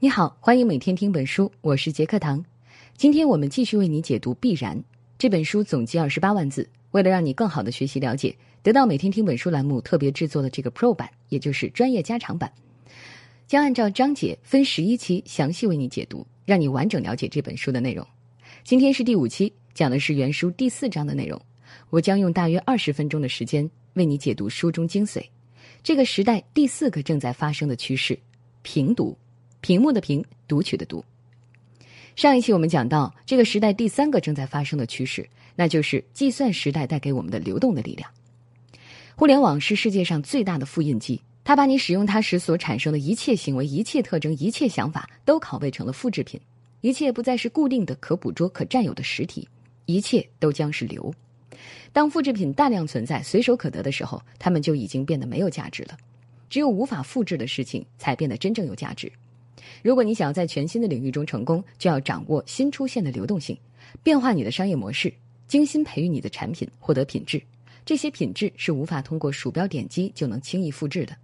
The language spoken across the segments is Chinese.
你好，欢迎每天听本书，我是杰克堂。今天我们继续为你解读《必然》这本书，总计二十八万字。为了让你更好的学习了解，得到每天听本书栏目特别制作的这个 Pro 版，也就是专业加长版，将按照章节分十一期详细为你解读，让你完整了解这本书的内容。今天是第五期，讲的是原书第四章的内容。我将用大约二十分钟的时间为你解读书中精髓。这个时代第四个正在发生的趋势——平读。屏幕的屏，读取的读。上一期我们讲到，这个时代第三个正在发生的趋势，那就是计算时代带给我们的流动的力量。互联网是世界上最大的复印机，它把你使用它时所产生的一切行为、一切特征、一切想法都拷贝成了复制品，一切不再是固定的、可捕捉、可占有的实体，一切都将是流。当复制品大量存在、随手可得的时候，它们就已经变得没有价值了。只有无法复制的事情，才变得真正有价值。如果你想要在全新的领域中成功，就要掌握新出现的流动性，变化你的商业模式，精心培育你的产品，获得品质。这些品质是无法通过鼠标点击就能轻易复制的。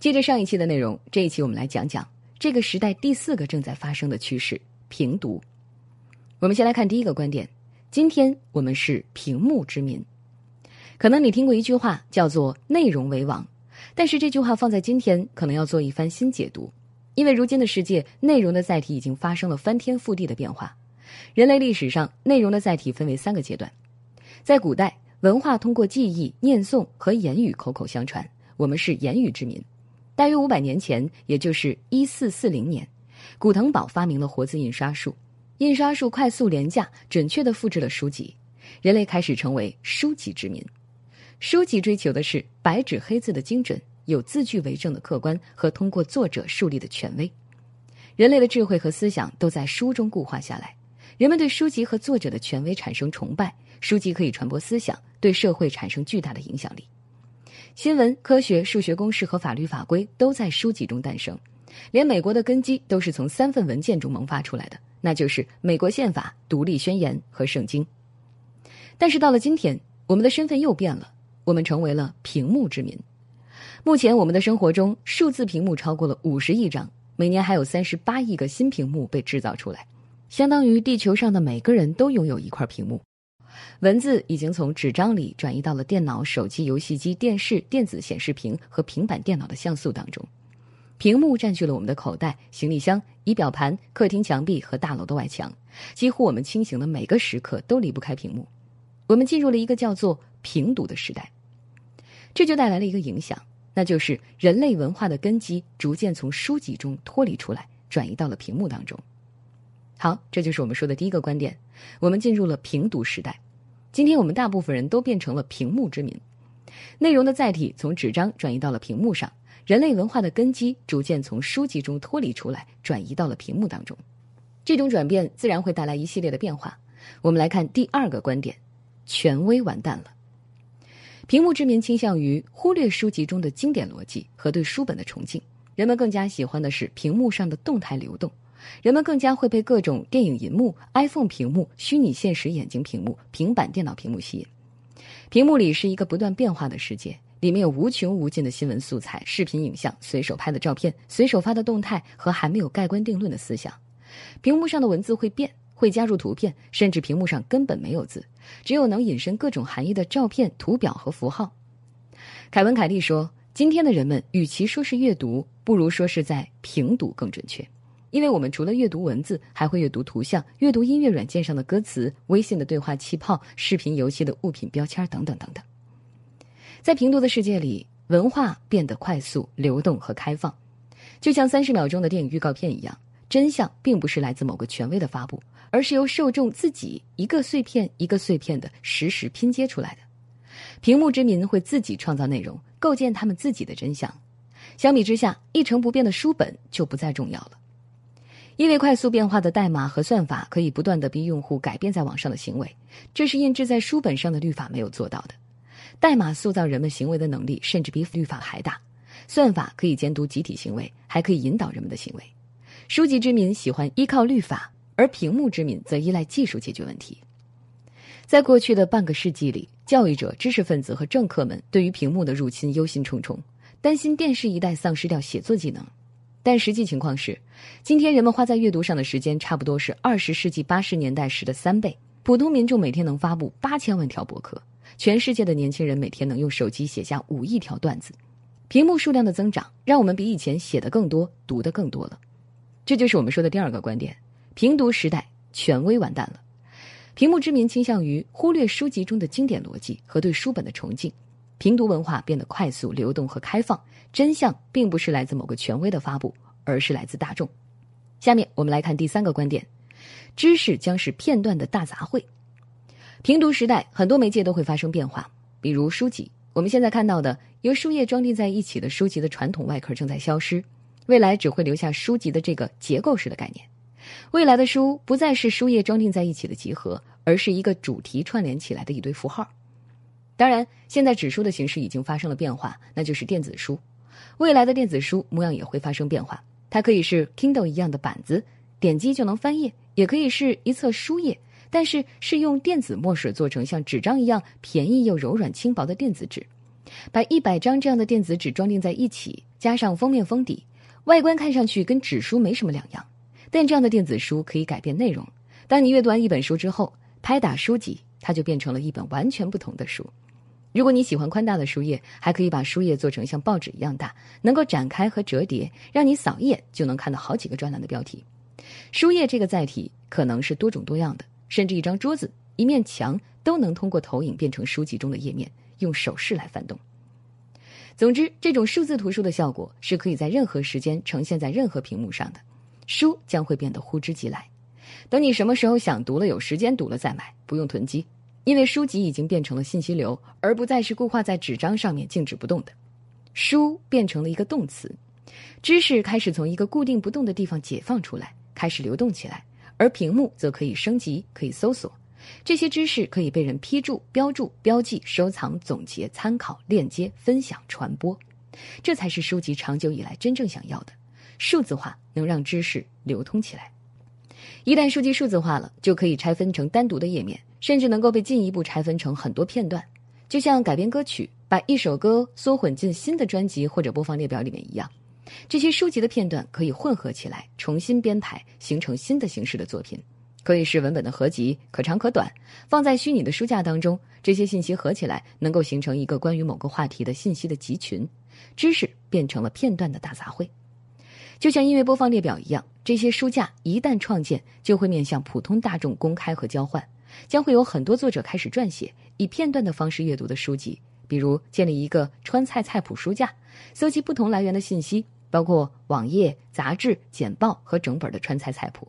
接着上一期的内容，这一期我们来讲讲这个时代第四个正在发生的趋势——平读。我们先来看第一个观点：今天我们是屏幕之民。可能你听过一句话叫做“内容为王”，但是这句话放在今天，可能要做一番新解读。因为如今的世界，内容的载体已经发生了翻天覆地的变化。人类历史上，内容的载体分为三个阶段。在古代，文化通过记忆、念诵和言语口口相传，我们是言语之民。大约五百年前，也就是一四四零年，古腾堡发明了活字印刷术。印刷术快速、廉价、准确地复制了书籍，人类开始成为书籍之民。书籍追求的是白纸黑字的精准。有字据为证的客观和通过作者树立的权威，人类的智慧和思想都在书中固化下来。人们对书籍和作者的权威产生崇拜，书籍可以传播思想，对社会产生巨大的影响力。新闻、科学、数学公式和法律法规都在书籍中诞生，连美国的根基都是从三份文件中萌发出来的，那就是美国宪法、独立宣言和圣经。但是到了今天，我们的身份又变了，我们成为了屏幕之民。目前，我们的生活中数字屏幕超过了五十亿张，每年还有三十八亿个新屏幕被制造出来，相当于地球上的每个人都拥有一块屏幕。文字已经从纸张里转移到了电脑、手机、游戏机、电视、电子显示屏和平板电脑的像素当中。屏幕占据了我们的口袋、行李箱、仪表盘、客厅墙壁和大楼的外墙，几乎我们清醒的每个时刻都离不开屏幕。我们进入了一个叫做“屏读”的时代，这就带来了一个影响。那就是人类文化的根基逐渐从书籍中脱离出来，转移到了屏幕当中。好，这就是我们说的第一个观点。我们进入了平读时代。今天我们大部分人都变成了屏幕之民，内容的载体从纸张转移到了屏幕上，人类文化的根基逐渐从书籍中脱离出来，转移到了屏幕当中。这种转变自然会带来一系列的变化。我们来看第二个观点：权威完蛋了。屏幕之民倾向于忽略书籍中的经典逻辑和对书本的崇敬，人们更加喜欢的是屏幕上的动态流动，人们更加会被各种电影银幕、iPhone 屏幕、虚拟现实眼镜屏幕、平板电脑屏幕吸引。屏幕里是一个不断变化的世界，里面有无穷无尽的新闻素材、视频影像、随手拍的照片、随手发的动态和还没有盖棺定论的思想。屏幕上的文字会变。会加入图片，甚至屏幕上根本没有字，只有能引申各种含义的照片、图表和符号。凯文·凯利说：“今天的人们与其说是阅读，不如说是在评读更准确，因为我们除了阅读文字，还会阅读图像、阅读音乐软件上的歌词、微信的对话气泡、视频游戏的物品标签等等等等。在评读的世界里，文化变得快速、流动和开放，就像三十秒钟的电影预告片一样。真相并不是来自某个权威的发布。”而是由受众自己一个碎片一个碎片的实时拼接出来的。屏幕之民会自己创造内容，构建他们自己的真相。相比之下，一成不变的书本就不再重要了。因为快速变化的代码和算法可以不断的逼用户改变在网上的行为，这是印制在书本上的律法没有做到的。代码塑造人们行为的能力甚至比律法还大。算法可以监督集体行为，还可以引导人们的行为。书籍之民喜欢依靠律法。而屏幕之民则依赖技术解决问题。在过去的半个世纪里，教育者、知识分子和政客们对于屏幕的入侵忧心忡忡，担心电视一代丧失掉写作技能。但实际情况是，今天人们花在阅读上的时间差不多是二十世纪八十年代时的三倍。普通民众每天能发布八千万条博客，全世界的年轻人每天能用手机写下五亿条段子。屏幕数量的增长，让我们比以前写的更多，读的更多了。这就是我们说的第二个观点：平读时代，权威完蛋了。屏幕之民倾向于忽略书籍中的经典逻辑和对书本的崇敬。平读文化变得快速、流动和开放，真相并不是来自某个权威的发布，而是来自大众。下面我们来看第三个观点：知识将是片段的大杂烩。平读时代，很多媒介都会发生变化，比如书籍。我们现在看到的由书页装订在一起的书籍的传统外壳正在消失，未来只会留下书籍的这个结构式的概念。未来的书不再是书页装订在一起的集合，而是一个主题串联起来的一堆符号。当然，现在纸书的形式已经发生了变化，那就是电子书。未来的电子书模样也会发生变化，它可以是 Kindle 一样的板子，点击就能翻页；也可以是一册书页，但是是用电子墨水做成像纸张一样便宜又柔软轻薄的电子纸。把一百张这样的电子纸装订在一起，加上封面封底，外观看上去跟纸书没什么两样。但这样的电子书可以改变内容。当你阅读完一本书之后，拍打书籍，它就变成了一本完全不同的书。如果你喜欢宽大的书页，还可以把书页做成像报纸一样大，能够展开和折叠，让你扫一眼就能看到好几个专栏的标题。书页这个载体可能是多种多样的，甚至一张桌子、一面墙都能通过投影变成书籍中的页面，用手势来翻动。总之，这种数字图书的效果是可以在任何时间呈现在任何屏幕上的，书将会变得呼之即来。等你什么时候想读了、有时间读了再买，不用囤积。因为书籍已经变成了信息流，而不再是固化在纸张上面静止不动的。书变成了一个动词，知识开始从一个固定不动的地方解放出来，开始流动起来。而屏幕则可以升级，可以搜索，这些知识可以被人批注、标注、标记、收藏、总结、参考、链接、分享、传播。这才是书籍长久以来真正想要的。数字化能让知识流通起来。一旦书籍数字化了，就可以拆分成单独的页面。甚至能够被进一步拆分成很多片段，就像改编歌曲，把一首歌缩混进新的专辑或者播放列表里面一样。这些书籍的片段可以混合起来，重新编排，形成新的形式的作品。可以是文本的合集，可长可短，放在虚拟的书架当中。这些信息合起来，能够形成一个关于某个话题的信息的集群。知识变成了片段的大杂烩，就像音乐播放列表一样。这些书架一旦创建，就会面向普通大众公开和交换。将会有很多作者开始撰写以片段的方式阅读的书籍，比如建立一个川菜菜谱书架，搜集不同来源的信息，包括网页、杂志、简报和整本的川菜菜谱。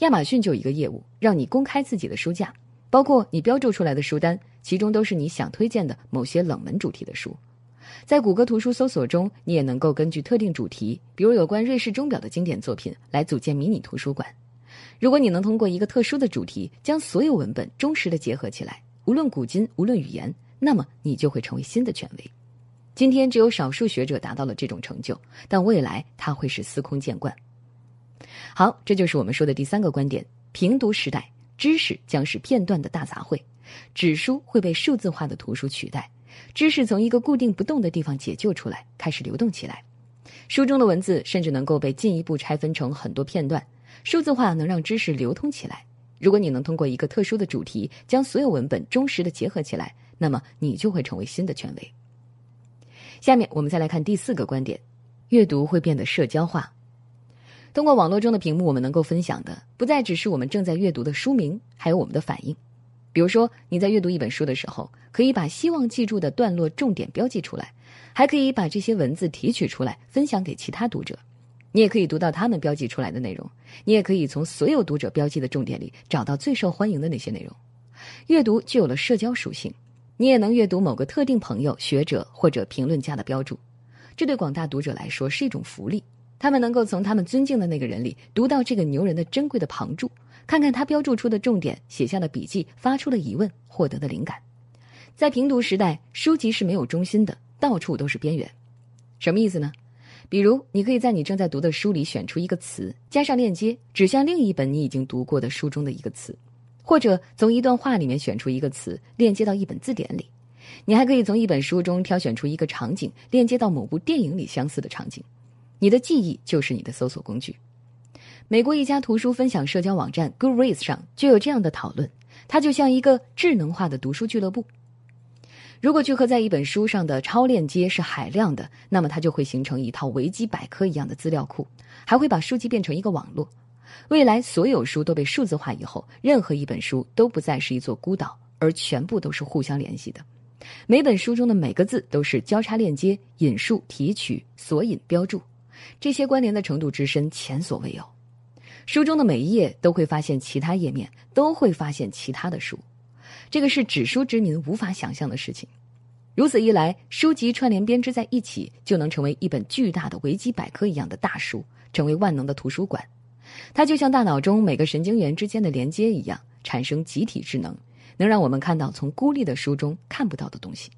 亚马逊就有一个业务，让你公开自己的书架，包括你标注出来的书单，其中都是你想推荐的某些冷门主题的书。在谷歌图书搜索中，你也能够根据特定主题，比如有关瑞士钟表的经典作品，来组建迷你图书馆。如果你能通过一个特殊的主题将所有文本忠实的结合起来，无论古今，无论语言，那么你就会成为新的权威。今天只有少数学者达到了这种成就，但未来它会是司空见惯。好，这就是我们说的第三个观点：平读时代，知识将是片段的大杂烩，纸书会被数字化的图书取代，知识从一个固定不动的地方解救出来，开始流动起来。书中的文字甚至能够被进一步拆分成很多片段。数字化能让知识流通起来。如果你能通过一个特殊的主题将所有文本忠实的结合起来，那么你就会成为新的权威。下面我们再来看第四个观点：阅读会变得社交化。通过网络中的屏幕，我们能够分享的不再只是我们正在阅读的书名，还有我们的反应。比如说，你在阅读一本书的时候，可以把希望记住的段落重点标记出来，还可以把这些文字提取出来分享给其他读者。你也可以读到他们标记出来的内容，你也可以从所有读者标记的重点里找到最受欢迎的那些内容。阅读具有了社交属性，你也能阅读某个特定朋友、学者或者评论家的标注，这对广大读者来说是一种福利。他们能够从他们尊敬的那个人里读到这个牛人的珍贵的旁注，看看他标注出的重点、写下的笔记、发出的疑问、获得的灵感。在平读时代，书籍是没有中心的，到处都是边缘。什么意思呢？比如，你可以在你正在读的书里选出一个词，加上链接，指向另一本你已经读过的书中的一个词，或者从一段话里面选出一个词，链接到一本字典里。你还可以从一本书中挑选出一个场景，链接到某部电影里相似的场景。你的记忆就是你的搜索工具。美国一家图书分享社交网站 Goodreads 上就有这样的讨论，它就像一个智能化的读书俱乐部。如果聚合在一本书上的超链接是海量的，那么它就会形成一套维基百科一样的资料库，还会把书籍变成一个网络。未来所有书都被数字化以后，任何一本书都不再是一座孤岛，而全部都是互相联系的。每本书中的每个字都是交叉链接、引述、提取、索引、标注，这些关联的程度之深，前所未有。书中的每一页都会发现其他页面，都会发现其他的书。这个是纸书之民无法想象的事情。如此一来，书籍串联编织在一起，就能成为一本巨大的维基百科一样的大书，成为万能的图书馆。它就像大脑中每个神经元之间的连接一样，产生集体智能，能让我们看到从孤立的书中看不到的东西。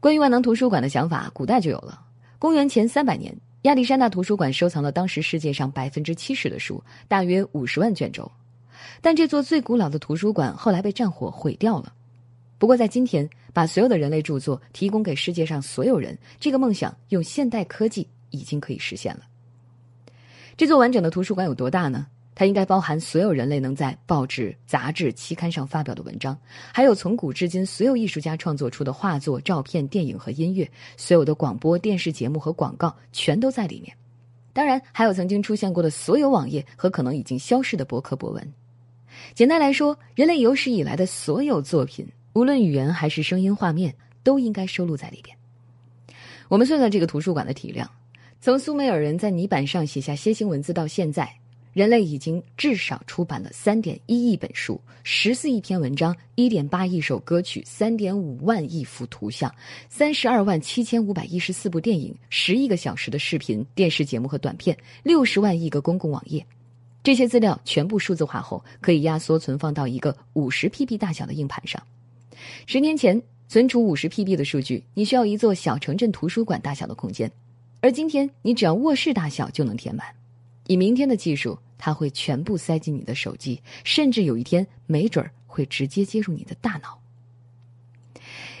关于万能图书馆的想法，古代就有了。公元前三百年，亚历山大图书馆收藏了当时世界上百分之七十的书，大约五十万卷轴。但这座最古老的图书馆后来被战火毁掉了。不过，在今天，把所有的人类著作提供给世界上所有人，这个梦想用现代科技已经可以实现了。这座完整的图书馆有多大呢？它应该包含所有人类能在报纸、杂志、期刊上发表的文章，还有从古至今所有艺术家创作出的画作、照片、电影和音乐，所有的广播电视节目和广告全都在里面。当然，还有曾经出现过的所有网页和可能已经消失的博客博文。简单来说，人类有史以来的所有作品，无论语言还是声音、画面，都应该收录在里边。我们算算这个图书馆的体量：从苏美尔人在泥板上写下楔形文字到现在，人类已经至少出版了三点一亿本书、十四亿篇文章、一点八亿首歌曲、三点五万亿幅图像、三十二万七千五百一十四部电影、十亿个小时的视频、电视节目和短片、六十万亿个公共网页。这些资料全部数字化后，可以压缩存放到一个五十 PB 大小的硬盘上。十年前，存储五十 PB 的数据，你需要一座小城镇图书馆大小的空间；而今天，你只要卧室大小就能填满。以明天的技术，它会全部塞进你的手机，甚至有一天，没准儿会直接接入你的大脑。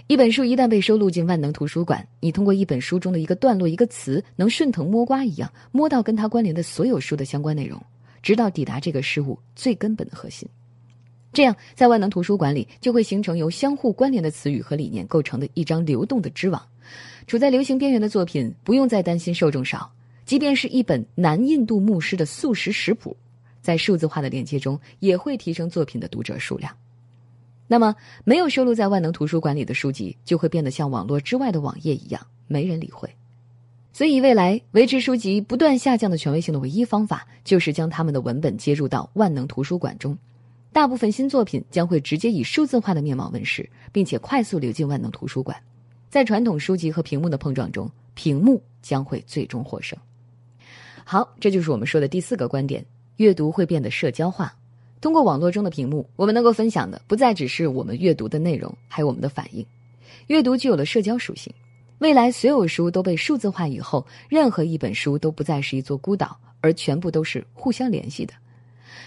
一本书一旦被收录进万能图书馆，你通过一本书中的一个段落、一个词，能顺藤摸瓜一样摸到跟它关联的所有书的相关内容。直到抵达这个事物最根本的核心，这样在万能图书馆里就会形成由相互关联的词语和理念构成的一张流动的织网。处在流行边缘的作品不用再担心受众少，即便是一本南印度牧师的素食食谱，在数字化的链接中也会提升作品的读者数量。那么，没有收录在万能图书馆里的书籍就会变得像网络之外的网页一样，没人理会。所以，未来维持书籍不断下降的权威性的唯一方法，就是将他们的文本接入到万能图书馆中。大部分新作品将会直接以数字化的面貌问世，并且快速流进万能图书馆。在传统书籍和屏幕的碰撞中，屏幕将会最终获胜。好，这就是我们说的第四个观点：阅读会变得社交化。通过网络中的屏幕，我们能够分享的不再只是我们阅读的内容，还有我们的反应。阅读具有了社交属性。未来所有书都被数字化以后，任何一本书都不再是一座孤岛，而全部都是互相联系的。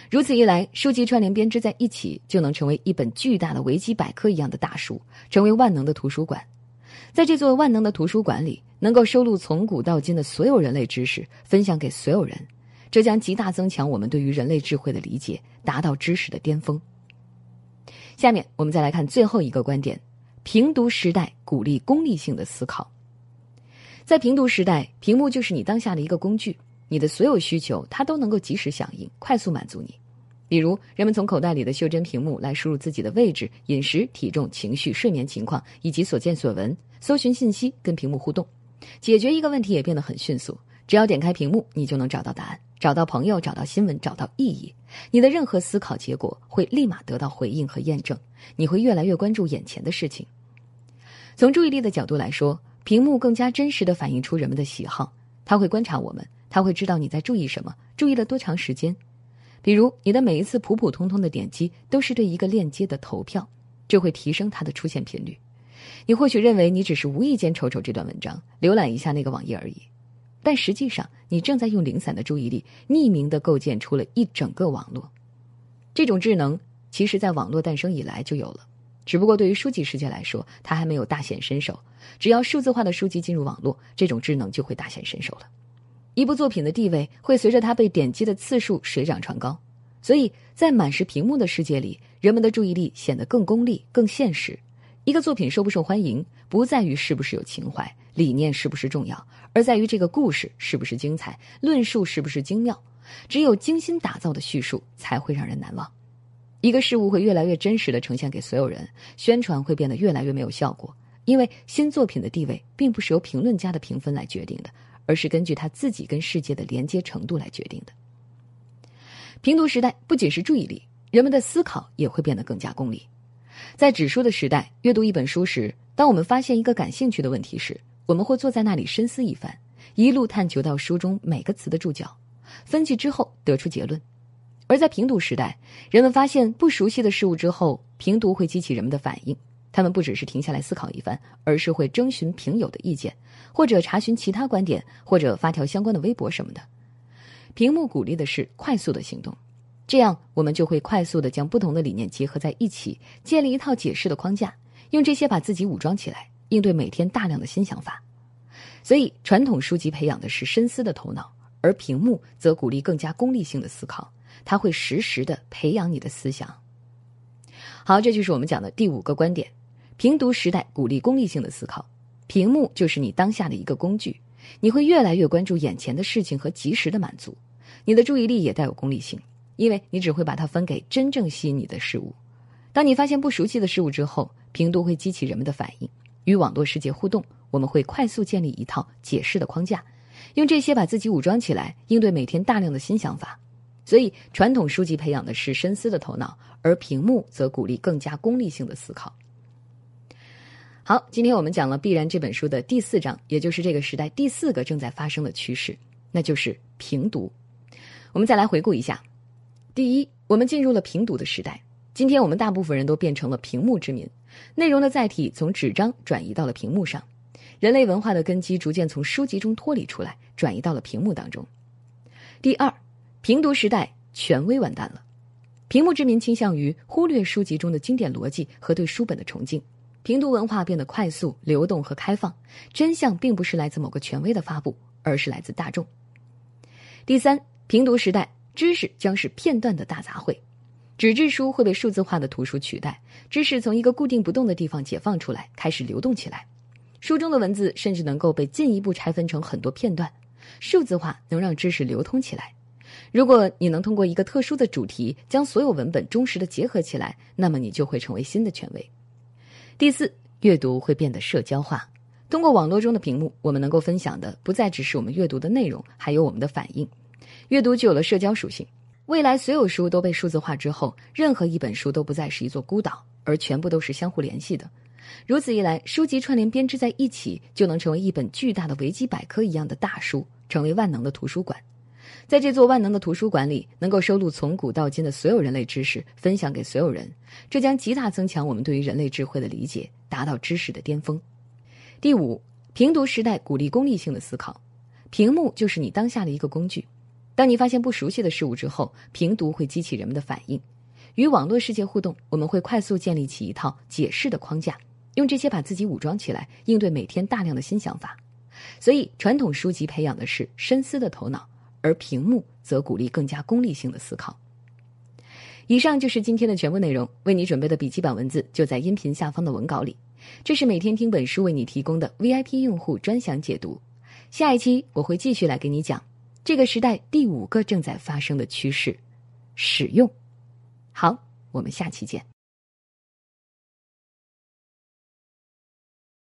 如此一来，书籍串联编织在一起，就能成为一本巨大的维基百科一样的大书，成为万能的图书馆。在这座万能的图书馆里，能够收录从古到今的所有人类知识，分享给所有人，这将极大增强我们对于人类智慧的理解，达到知识的巅峰。下面我们再来看最后一个观点。平读时代鼓励功利性的思考，在平读时代，屏幕就是你当下的一个工具，你的所有需求它都能够及时响应，快速满足你。比如，人们从口袋里的袖珍屏幕来输入自己的位置、饮食、体重、情绪、睡眠情况以及所见所闻，搜寻信息，跟屏幕互动，解决一个问题也变得很迅速。只要点开屏幕，你就能找到答案，找到朋友，找到新闻，找到意义。你的任何思考结果会立马得到回应和验证，你会越来越关注眼前的事情。从注意力的角度来说，屏幕更加真实的反映出人们的喜好。他会观察我们，他会知道你在注意什么，注意了多长时间。比如，你的每一次普普通通的点击都是对一个链接的投票，这会提升它的出现频率。你或许认为你只是无意间瞅瞅这段文章，浏览一下那个网页而已，但实际上你正在用零散的注意力，匿名的构建出了一整个网络。这种智能，其实在网络诞生以来就有了。只不过对于书籍世界来说，它还没有大显身手。只要数字化的书籍进入网络，这种智能就会大显身手了。一部作品的地位会随着它被点击的次数水涨船高。所以在满是屏幕的世界里，人们的注意力显得更功利、更现实。一个作品受不受欢迎，不在于是不是有情怀、理念是不是重要，而在于这个故事是不是精彩、论述是不是精妙。只有精心打造的叙述才会让人难忘。一个事物会越来越真实的呈现给所有人，宣传会变得越来越没有效果。因为新作品的地位并不是由评论家的评分来决定的，而是根据他自己跟世界的连接程度来决定的。评读时代不仅是注意力，人们的思考也会变得更加功利。在纸书的时代，阅读一本书时，当我们发现一个感兴趣的问题时，我们会坐在那里深思一番，一路探求到书中每个词的注脚，分析之后得出结论。而在平读时代，人们发现不熟悉的事物之后，平读会激起人们的反应。他们不只是停下来思考一番，而是会征询评友的意见，或者查询其他观点，或者发条相关的微博什么的。屏幕鼓励的是快速的行动，这样我们就会快速的将不同的理念结合在一起，建立一套解释的框架，用这些把自己武装起来，应对每天大量的新想法。所以，传统书籍培养的是深思的头脑，而屏幕则鼓励更加功利性的思考。它会实时的培养你的思想。好，这就是我们讲的第五个观点：平读时代鼓励功利性的思考，屏幕就是你当下的一个工具。你会越来越关注眼前的事情和及时的满足，你的注意力也带有功利性，因为你只会把它分给真正吸引你的事物。当你发现不熟悉的事物之后，评读会激起人们的反应，与网络世界互动，我们会快速建立一套解释的框架，用这些把自己武装起来，应对每天大量的新想法。所以，传统书籍培养的是深思的头脑，而屏幕则鼓励更加功利性的思考。好，今天我们讲了《必然》这本书的第四章，也就是这个时代第四个正在发生的趋势，那就是平读。我们再来回顾一下：第一，我们进入了平读的时代。今天我们大部分人都变成了屏幕之民，内容的载体从纸张转移到了屏幕上，人类文化的根基逐渐从书籍中脱离出来，转移到了屏幕当中。第二。平读时代，权威完蛋了。屏幕之民倾向于忽略书籍中的经典逻辑和对书本的崇敬。平读文化变得快速、流动和开放。真相并不是来自某个权威的发布，而是来自大众。第三，平读时代，知识将是片段的大杂烩。纸质书会被数字化的图书取代，知识从一个固定不动的地方解放出来，开始流动起来。书中的文字甚至能够被进一步拆分成很多片段。数字化能让知识流通起来。如果你能通过一个特殊的主题将所有文本忠实的结合起来，那么你就会成为新的权威。第四，阅读会变得社交化。通过网络中的屏幕，我们能够分享的不再只是我们阅读的内容，还有我们的反应。阅读具有了社交属性。未来所有书都被数字化之后，任何一本书都不再是一座孤岛，而全部都是相互联系的。如此一来，书籍串联编织在一起，就能成为一本巨大的维基百科一样的大书，成为万能的图书馆。在这座万能的图书馆里，能够收录从古到今的所有人类知识，分享给所有人，这将极大增强我们对于人类智慧的理解，达到知识的巅峰。第五，平读时代鼓励功利性的思考，屏幕就是你当下的一个工具。当你发现不熟悉的事物之后，平读会激起人们的反应，与网络世界互动，我们会快速建立起一套解释的框架，用这些把自己武装起来，应对每天大量的新想法。所以，传统书籍培养的是深思的头脑。而屏幕则鼓励更加功利性的思考。以上就是今天的全部内容，为你准备的笔记本文字就在音频下方的文稿里。这是每天听本书为你提供的 VIP 用户专享解读。下一期我会继续来给你讲这个时代第五个正在发生的趋势——使用。好，我们下期见。